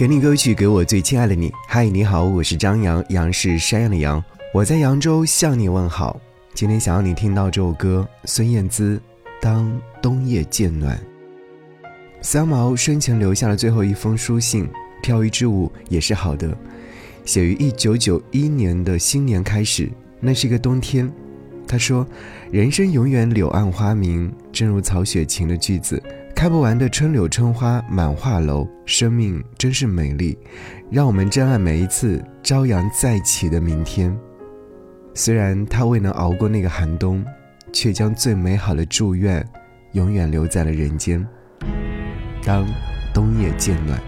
给你歌曲，给我最亲爱的你。嗨，你好，我是张扬，杨是山羊的羊，我在扬州向你问好。今天想要你听到这首歌，孙燕姿《当冬夜渐暖》。三毛生前留下了最后一封书信，跳一支舞也是好的。写于一九九一年的新年开始，那是一个冬天。他说：“人生永远柳暗花明，正如曹雪芹的句子。”开不完的春柳春花满画楼，生命真是美丽，让我们珍爱每一次朝阳再起的明天。虽然他未能熬过那个寒冬，却将最美好的祝愿，永远留在了人间。当冬夜渐暖。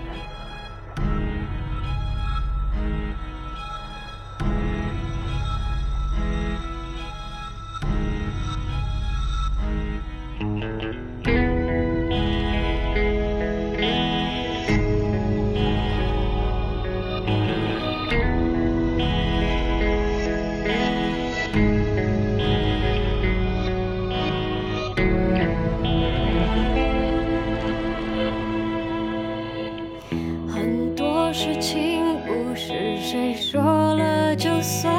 事情不是谁说了就算，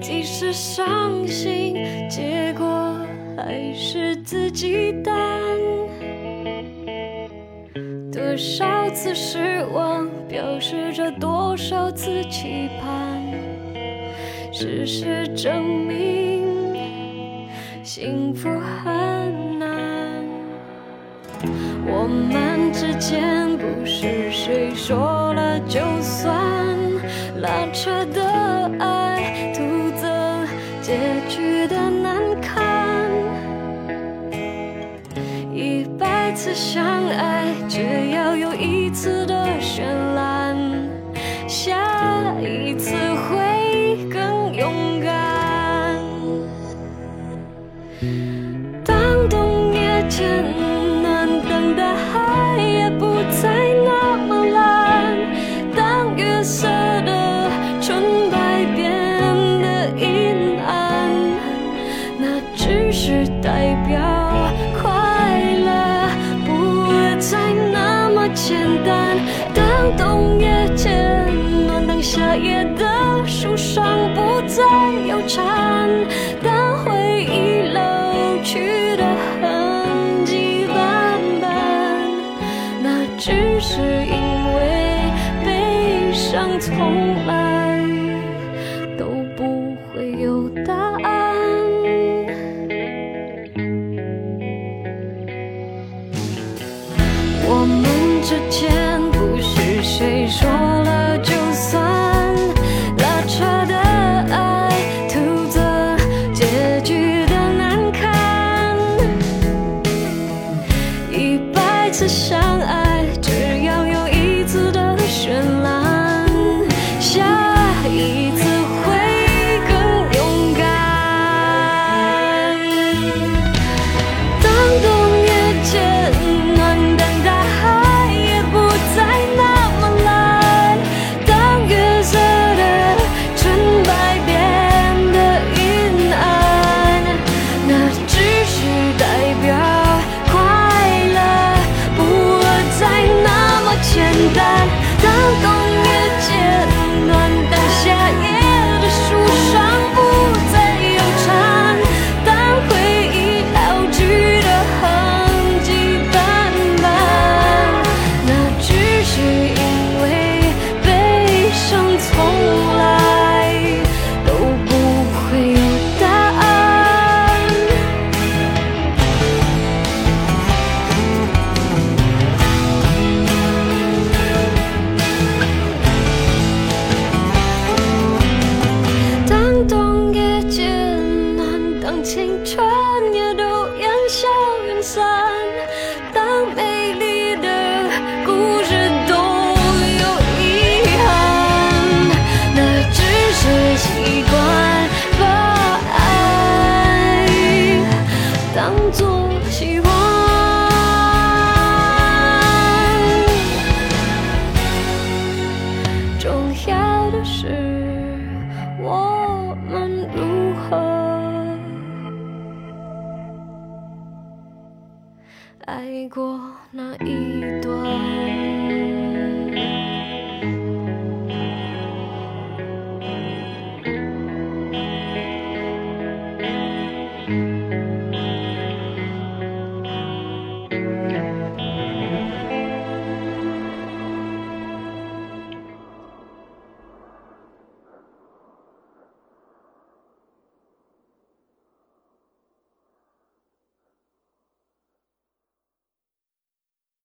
即使伤心，结果还是自己担。多少次失望，表示着多少次期盼。事实证明，幸福很。我们之间不是谁说了就算，拉扯的爱。徒增结局的难堪，一百次相爱，只要有一次的那只是代表快乐不再那么简单。当冬夜渐暖，当夏夜的树上不再有蝉，当回忆老去的痕迹斑斑，那只是因为悲伤从来之间不是谁说做希望重要的是，我们如何爱过那一段。